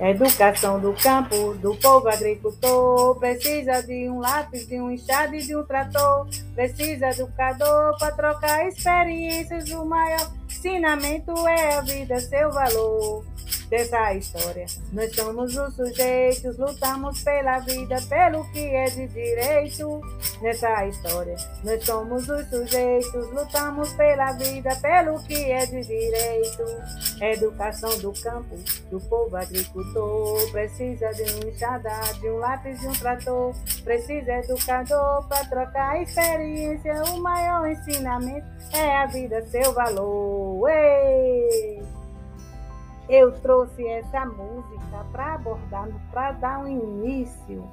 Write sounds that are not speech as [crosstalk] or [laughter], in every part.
Educação do campo, do povo agricultor, precisa de um lápis, de um enxada e de um trator, precisa educador para trocar experiências. O maior ensinamento é a vida, seu valor dessa história. Nós somos os sujeitos, lutamos pela vida, pelo que é de direito nessa história. Nós somos os sujeitos, lutamos pela vida, pelo que é de direito. Educação do campo, do povo agricultor, precisa de um enxada, de um lápis, de um trator, precisa educador para trocar experiência. O maior ensinamento é a vida, seu valor. Ei! Eu trouxe essa música para abordar, para dar um início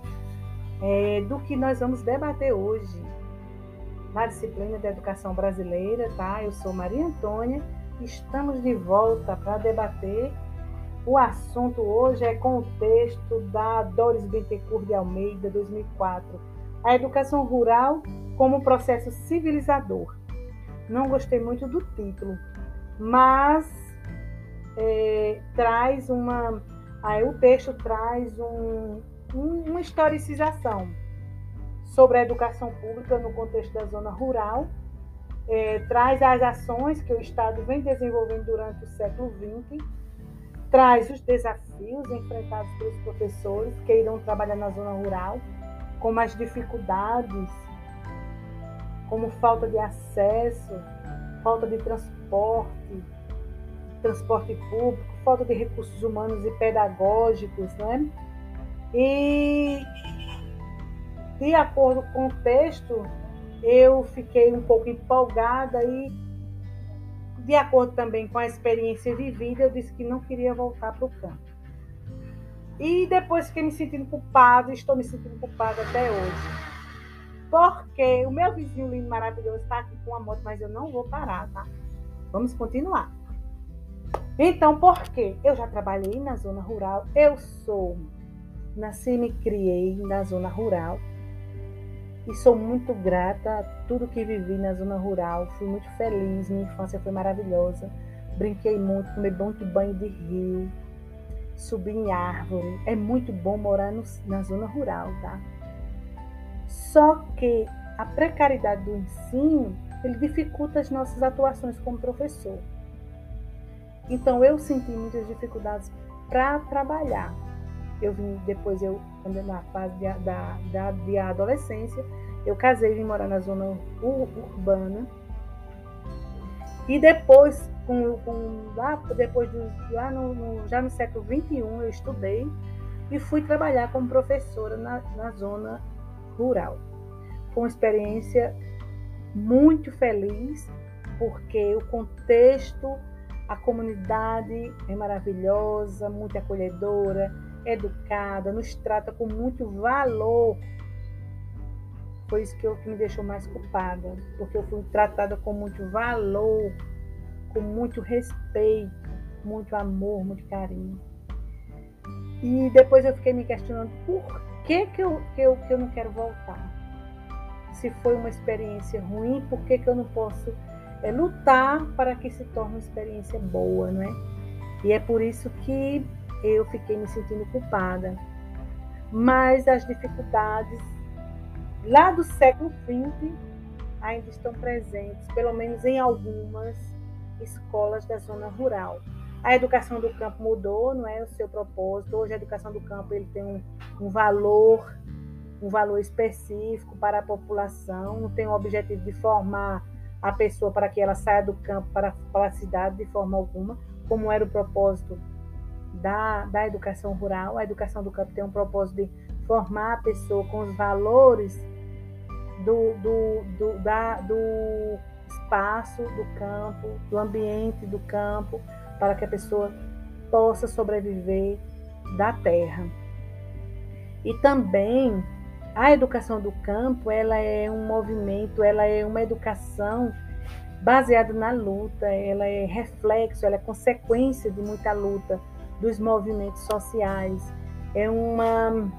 é, do que nós vamos debater hoje na disciplina de educação brasileira, tá? Eu sou Maria Antônia, estamos de volta para debater. O assunto hoje é com o texto da Doris Bittencourt de Almeida, 2004, a educação rural como processo civilizador. Não gostei muito do título, mas é, traz uma. Aí o texto traz um, um, uma historicização sobre a educação pública no contexto da zona rural, é, traz as ações que o Estado vem desenvolvendo durante o século XX, traz os desafios enfrentados pelos professores que irão trabalhar na zona rural, como as dificuldades, como falta de acesso, falta de transporte, transporte público, falta de recursos humanos e pedagógicos, né? E de acordo com o texto, eu fiquei um pouco empolgada e de acordo também com a experiência vivida, eu disse que não queria voltar para o campo. E depois fiquei me sentindo culpada, estou me sentindo culpada até hoje. Porque o meu vizinho lindo, maravilhoso, está aqui com a moto, mas eu não vou parar, tá? Vamos continuar. Então, por quê? Eu já trabalhei na zona rural, eu sou, nasci e me criei na zona rural e sou muito grata a tudo que vivi na zona rural. Fui muito feliz, minha infância foi maravilhosa. Brinquei muito, tomei muito banho de rio, subi em árvore. É muito bom morar no, na zona rural, tá? Só que a precariedade do ensino, ele dificulta as nossas atuações como professor. Então eu senti muitas dificuldades para trabalhar. Eu vim depois eu na fase de, da, da de adolescência eu casei e vim morar na zona urbana e depois com, com lá depois do, lá no, no, já no século 21 eu estudei e fui trabalhar como professora na, na zona rural. Foi uma experiência muito feliz porque o contexto a comunidade é maravilhosa, muito acolhedora, educada, nos trata com muito valor. Foi isso que, eu, que me deixou mais culpada, porque eu fui tratada com muito valor, com muito respeito, muito amor, muito carinho. E depois eu fiquei me questionando por que, que, eu, que, eu, que eu não quero voltar. Se foi uma experiência ruim, por que, que eu não posso é lutar para que se torne uma experiência boa, não é? E é por isso que eu fiquei me sentindo culpada. Mas as dificuldades lá do século XX ainda estão presentes, pelo menos em algumas escolas da zona rural. A educação do campo mudou, não é o seu propósito. Hoje a educação do campo ele tem um, um valor, um valor específico para a população, tem o objetivo de formar a pessoa para que ela saia do campo para, para a cidade de forma alguma, como era o propósito da, da educação rural. A educação do campo tem um propósito de formar a pessoa com os valores do, do, do, da, do espaço do campo, do ambiente do campo, para que a pessoa possa sobreviver da terra. E também a educação do campo, ela é um movimento, ela é uma educação baseada na luta, ela é reflexo, ela é consequência de muita luta dos movimentos sociais. É uma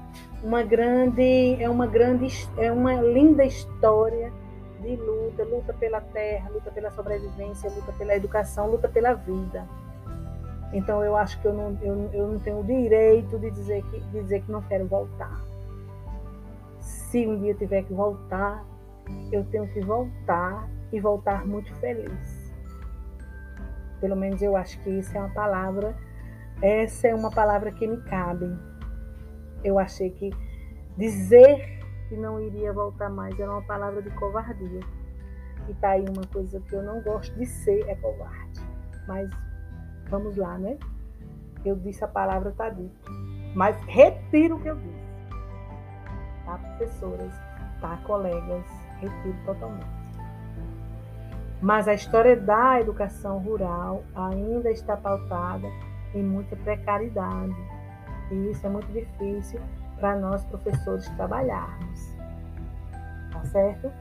uma grande é uma grande é uma linda história de luta, luta pela terra, luta pela sobrevivência, luta pela educação, luta pela vida. Então eu acho que eu não, eu, eu não tenho o direito de dizer, que, de dizer que não quero voltar. Se um dia tiver que voltar, eu tenho que voltar e voltar muito feliz. Pelo menos eu acho que isso é uma palavra, essa é uma palavra que me cabe. Eu achei que dizer que não iria voltar mais era uma palavra de covardia. E tá aí uma coisa que eu não gosto de ser, é covarde. Mas vamos lá, né? Eu disse a palavra tá dito. Mas retiro o que eu disse. Tá, professoras? Tá, colegas? Retiro totalmente. Mas a história da educação rural ainda está pautada em muita precariedade. E isso é muito difícil para nós professores trabalharmos. Tá certo?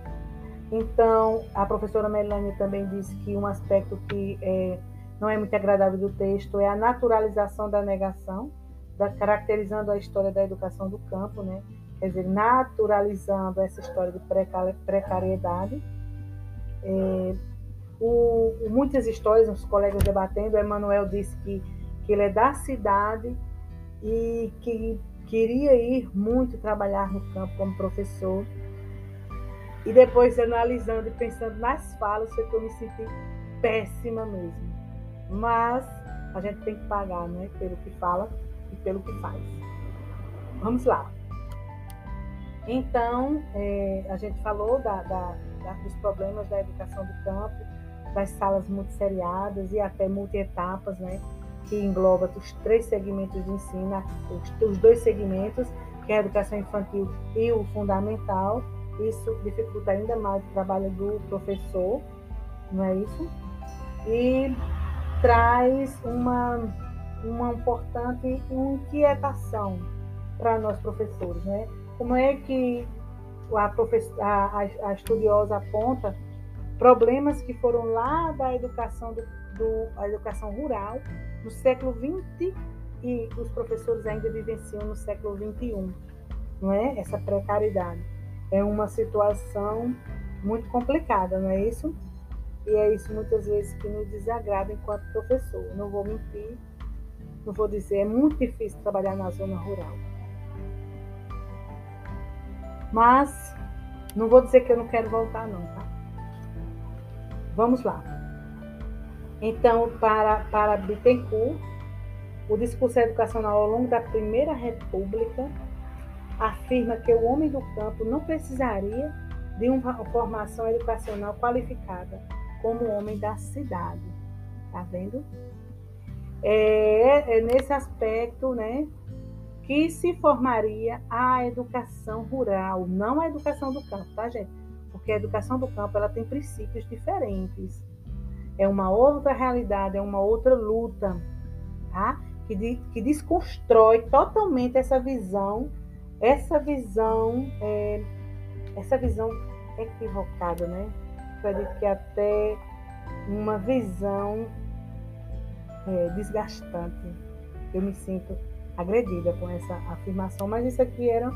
Então, a professora Melanie também disse que um aspecto que é, não é muito agradável do texto é a naturalização da negação, da, caracterizando a história da educação do campo, né? Quer dizer, naturalizando essa história de precariedade. É, o, muitas histórias, os colegas debatendo, Emanuel disse que, que ele é da cidade e que queria ir muito trabalhar no campo como professor. E depois, analisando e pensando nas falas, foi que eu me senti péssima mesmo. Mas a gente tem que pagar, né? Pelo que fala e pelo que faz. Vamos lá. Então, é, a gente falou da, da, da, dos problemas da educação do campo, das salas multisseriadas e até multietapas, né? Que engloba os três segmentos de ensino, os, os dois segmentos, que é a educação infantil e o fundamental. Isso dificulta ainda mais o trabalho do professor, não é isso? E traz uma, uma importante inquietação para nós professores, né? Como é que a, a, a estudiosa aponta problemas que foram lá da educação do, do educação rural no século XX e os professores ainda vivenciam no século XXI, não é? Essa precariedade é uma situação muito complicada, não é isso? E é isso muitas vezes que nos desagrada enquanto professor. Não vou mentir, não vou dizer, é muito difícil trabalhar na zona rural. Mas não vou dizer que eu não quero voltar, não, tá? Vamos lá. Então, para, para Bittencourt, o discurso educacional ao longo da Primeira República afirma que o homem do campo não precisaria de uma formação educacional qualificada como homem da cidade. Tá vendo? É, é nesse aspecto, né, que se formaria a educação rural, não a educação do campo, tá, gente? Porque a educação do campo ela tem princípios diferentes. É uma outra realidade, é uma outra luta, tá? Que, de, que desconstrói totalmente essa visão, essa visão, é, essa visão equivocada, né? Acredito que até uma visão é, desgastante. Eu me sinto agredida com essa afirmação, mas isso aqui era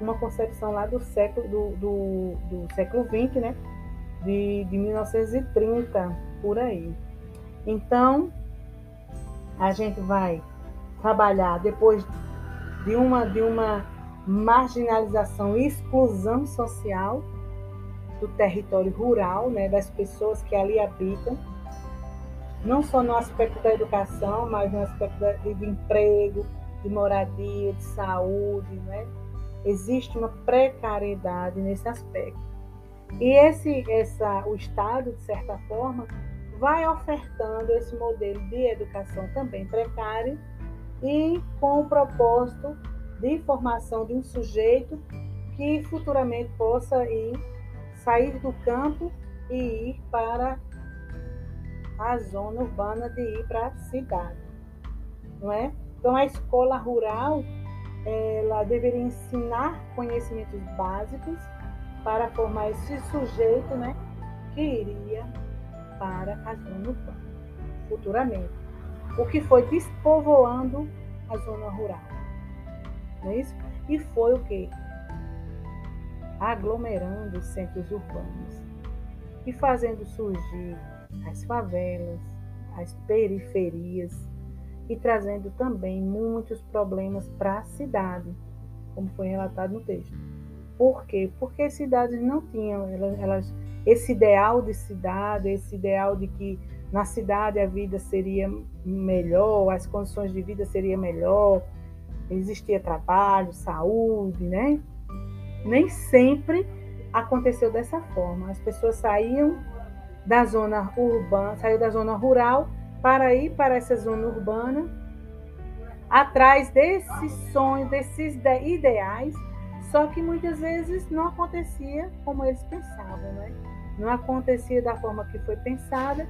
uma concepção lá do século do, do, do século XX, né? De, de 1930 por aí. Então a gente vai trabalhar depois de uma de uma marginalização e exclusão social do território rural, né, das pessoas que ali habitam, não só no aspecto da educação, mas no aspecto de emprego, de moradia, de saúde, né? Existe uma precariedade nesse aspecto. E esse, essa, o Estado, de certa forma, vai ofertando esse modelo de educação também precário e com o propósito de formação de um sujeito que futuramente possa ir sair do campo e ir para a zona urbana de ir para a cidade, não é? Então, a escola rural ela deveria ensinar conhecimentos básicos para formar esse sujeito né, que iria para a zona urbana futuramente. O que foi despovoando a zona rural. Não é isso? E foi o que? Aglomerando os centros urbanos. e fazendo surgir as favelas, as periferias e trazendo também muitos problemas para a cidade, como foi relatado no texto. Por quê? Porque as cidades não tinham elas, esse ideal de cidade, esse ideal de que na cidade a vida seria melhor, as condições de vida seriam melhor, existia trabalho, saúde, né? Nem sempre aconteceu dessa forma. As pessoas saíam da zona urbana, saíam da zona rural para ir para essa zona urbana, atrás desses sonhos, desses ideais, só que muitas vezes não acontecia como eles pensavam, né? Não acontecia da forma que foi pensada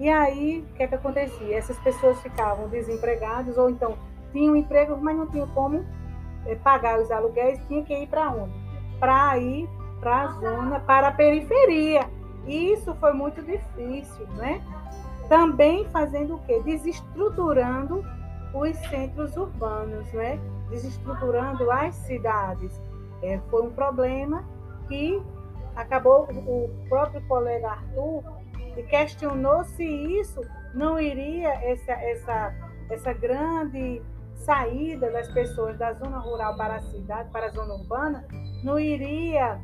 e aí, o que é que acontecia? Essas pessoas ficavam desempregadas ou então tinham emprego, mas não tinham como eh, pagar os aluguéis, tinha que ir para onde? Para ir para a zona, para a periferia. E isso foi muito difícil, né? Também fazendo o quê? Desestruturando os centros urbanos, né? Desestruturando as cidades. É, foi um problema que acabou o próprio colega Arthur e questionou se isso não iria, essa, essa, essa grande saída das pessoas da zona rural para a cidade, para a zona urbana, não iria.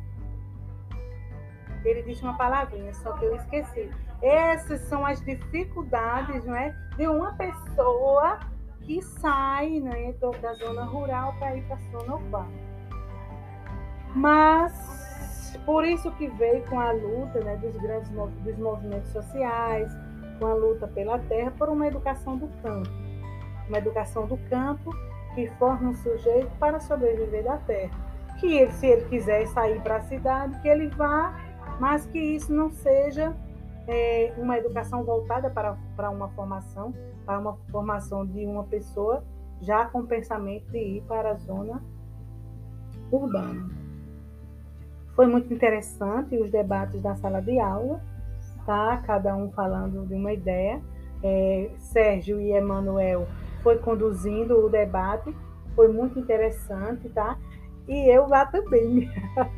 Ele disse uma palavrinha, só que eu esqueci. Essas são as dificuldades não é, de uma pessoa que sai né, da zona rural para ir para a zona urbana. Mas por isso que veio com a luta né, dos grandes dos movimentos sociais, com a luta pela terra, por uma educação do campo. Uma educação do campo que forma um sujeito para sobreviver da terra. Que ele, se ele quiser sair para a cidade, que ele vá, mas que isso não seja é, uma educação voltada para, para uma formação, para uma formação de uma pessoa já com pensamento de ir para a zona urbana. Foi muito interessante os debates da sala de aula, tá? Cada um falando de uma ideia. É, Sérgio e Emanuel foi conduzindo o debate, foi muito interessante, tá? E eu lá também.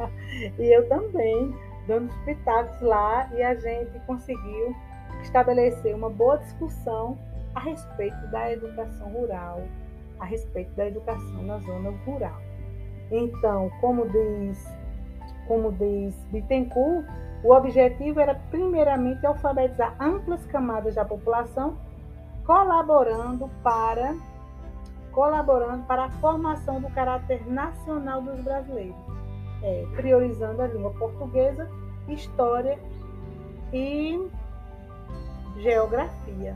[laughs] e eu também, dando os pitacos lá, e a gente conseguiu estabelecer uma boa discussão a respeito da educação rural, a respeito da educação na zona rural. Então, como diz como diz Bittencourt, o objetivo era primeiramente alfabetizar amplas camadas da população, colaborando para colaborando para a formação do caráter nacional dos brasileiros, é, priorizando a língua portuguesa, história e geografia.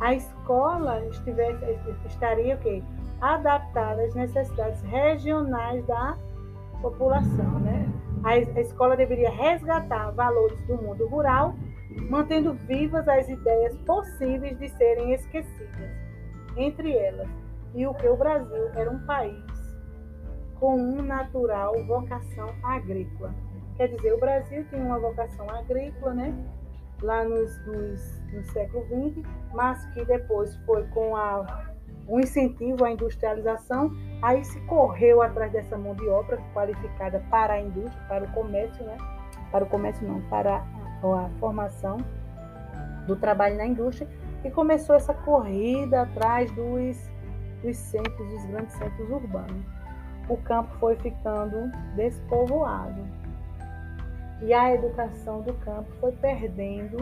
A escola estivesse, estaria o quê? adaptada às necessidades regionais da população, né? A escola deveria resgatar valores do mundo rural, mantendo vivas as ideias possíveis de serem esquecidas. Entre elas, e o que o Brasil era um país com uma natural vocação agrícola. Quer dizer, o Brasil tem uma vocação agrícola, né? Lá nos, nos, no século XX, mas que depois foi com a um incentivo à industrialização, aí se correu atrás dessa mão de obra qualificada para a indústria, para o comércio, né? Para o comércio não, para a, a formação do trabalho na indústria e começou essa corrida atrás dos, dos centros, dos grandes centros urbanos. O campo foi ficando despovoado e a educação do campo foi perdendo,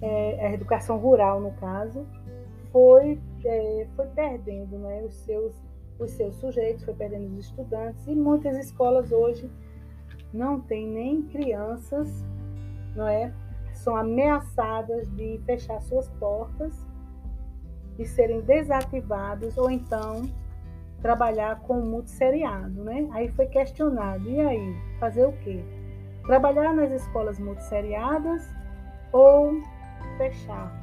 é, a educação rural no caso, foi, é, foi perdendo né, os, seus, os seus sujeitos, foi perdendo os estudantes, e muitas escolas hoje não têm nem crianças, não é? São ameaçadas de fechar suas portas, de serem desativados, ou então trabalhar com multisseriado, né? Aí foi questionado, e aí, fazer o quê? Trabalhar nas escolas multisseriadas ou fechar?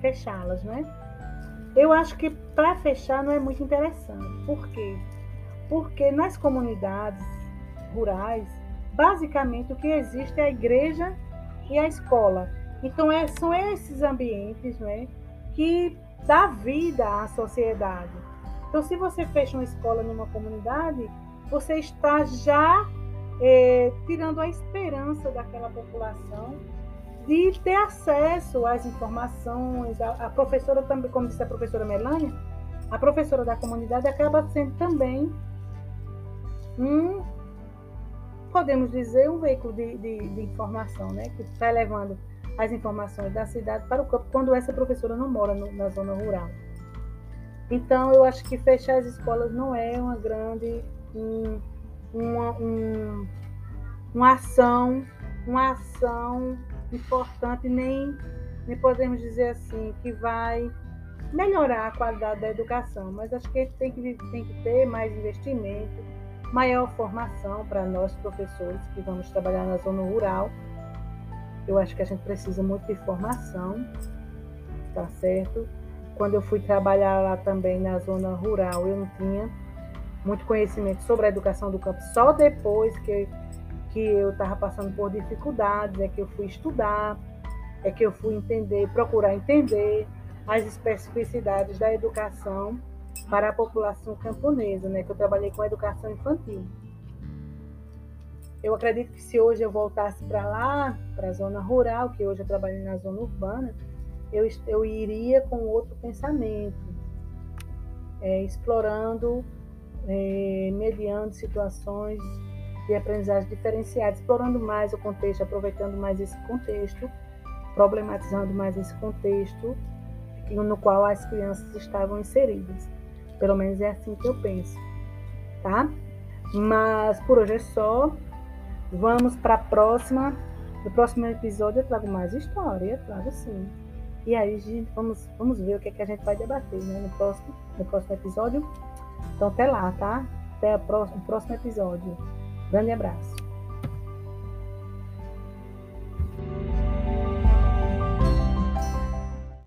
fechá-las, né? Eu acho que para fechar não é muito interessante. Por quê? Porque nas comunidades rurais, basicamente o que existe é a igreja e a escola. Então é, são esses ambientes né, que dá vida à sociedade. Então, se você fecha uma escola numa comunidade, você está já é, tirando a esperança daquela população de ter acesso às informações. A, a, professora também, como disse a professora Melânia, a professora da comunidade acaba sendo também um, podemos dizer, um veículo de, de, de informação, né? Que está levando as informações da cidade para o campo quando essa professora não mora no, na zona rural. Então, eu acho que fechar as escolas não é uma grande um, uma, um, uma ação, uma ação importante, nem, nem podemos dizer assim, que vai melhorar a qualidade da educação, mas acho que tem que, tem que ter mais investimento, maior formação para nós professores que vamos trabalhar na zona rural. Eu acho que a gente precisa muito de formação, tá certo? Quando eu fui trabalhar lá também na zona rural, eu não tinha muito conhecimento sobre a educação do campo. Só depois que, que eu estava passando por dificuldades, é que eu fui estudar, é que eu fui entender, procurar entender as especificidades da educação para a população camponesa, né? Que eu trabalhei com a educação infantil. Eu acredito que se hoje eu voltasse para lá, para a zona rural, que hoje eu trabalho na zona urbana, eu, eu iria com outro pensamento, é, explorando é, mediando situações de aprendizagem diferenciada, explorando mais o contexto, aproveitando mais esse contexto, problematizando mais esse contexto no qual as crianças estavam inseridas. Pelo menos é assim que eu penso, tá? Mas por hoje é só. Vamos para a próxima. No próximo episódio eu trago mais história, trago sim. E aí, gente, vamos, vamos ver o que, é que a gente vai debater né, no, próximo, no próximo episódio. Então, até lá, tá? Até o próximo episódio. Grande abraço.